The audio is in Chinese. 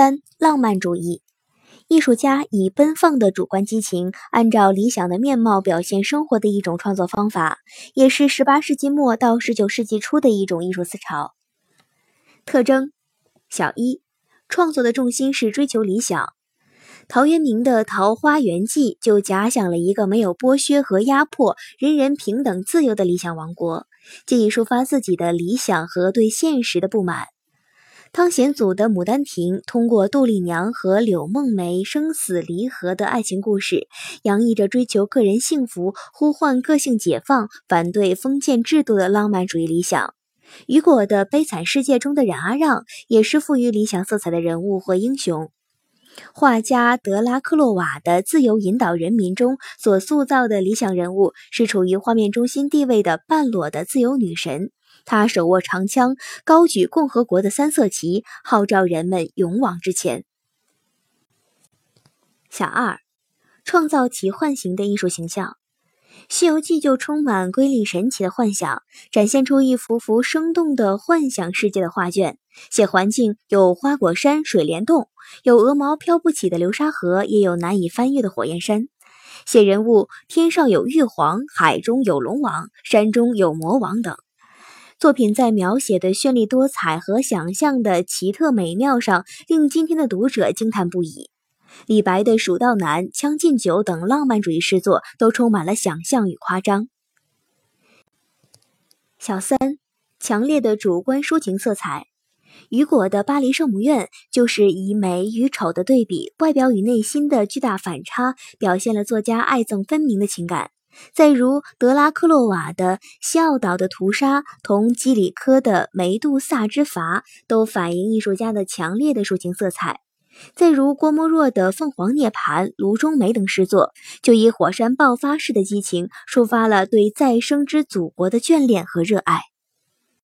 三、浪漫主义。艺术家以奔放的主观激情，按照理想的面貌表现生活的一种创作方法，也是十八世纪末到十九世纪初的一种艺术思潮。特征：小一，创作的重心是追求理想。陶渊明的《桃花源记》就假想了一个没有剥削和压迫、人人平等自由的理想王国，借以抒发自己的理想和对现实的不满。汤显祖的《牡丹亭》通过杜丽娘和柳梦梅生死离合的爱情故事，洋溢着追求个人幸福、呼唤个性解放、反对封建制度的浪漫主义理想。雨果的《悲惨世界》中的冉阿让也是富于理想色彩的人物或英雄。画家德拉克洛瓦的《自由引导人民》中所塑造的理想人物是处于画面中心地位的半裸的自由女神。他手握长枪，高举共和国的三色旗，号召人们勇往直前。小二，创造奇幻型的艺术形象，《西游记》就充满瑰丽神奇的幻想，展现出一幅幅生动的幻想世界的画卷。写环境有花果山、水帘洞，有鹅毛飘不起的流沙河，也有难以翻越的火焰山。写人物，天上有玉皇，海中有龙王，山中有魔王等。作品在描写的绚丽多彩和想象的奇特美妙上，令今天的读者惊叹不已。李白的《蜀道难》《将进酒》等浪漫主义诗作都充满了想象与夸张。小三，强烈的主观抒情色彩。雨果的《巴黎圣母院》就是以美与丑的对比，外表与内心的巨大反差，表现了作家爱憎分明的情感。再如德拉克洛瓦的《西奥岛的屠杀》同基里科的《梅杜萨之筏》，都反映艺术家的强烈的抒情色彩。再如郭沫若的《凤凰涅槃》《炉中梅》等诗作，就以火山爆发式的激情，抒发了对再生之祖国的眷恋和热爱。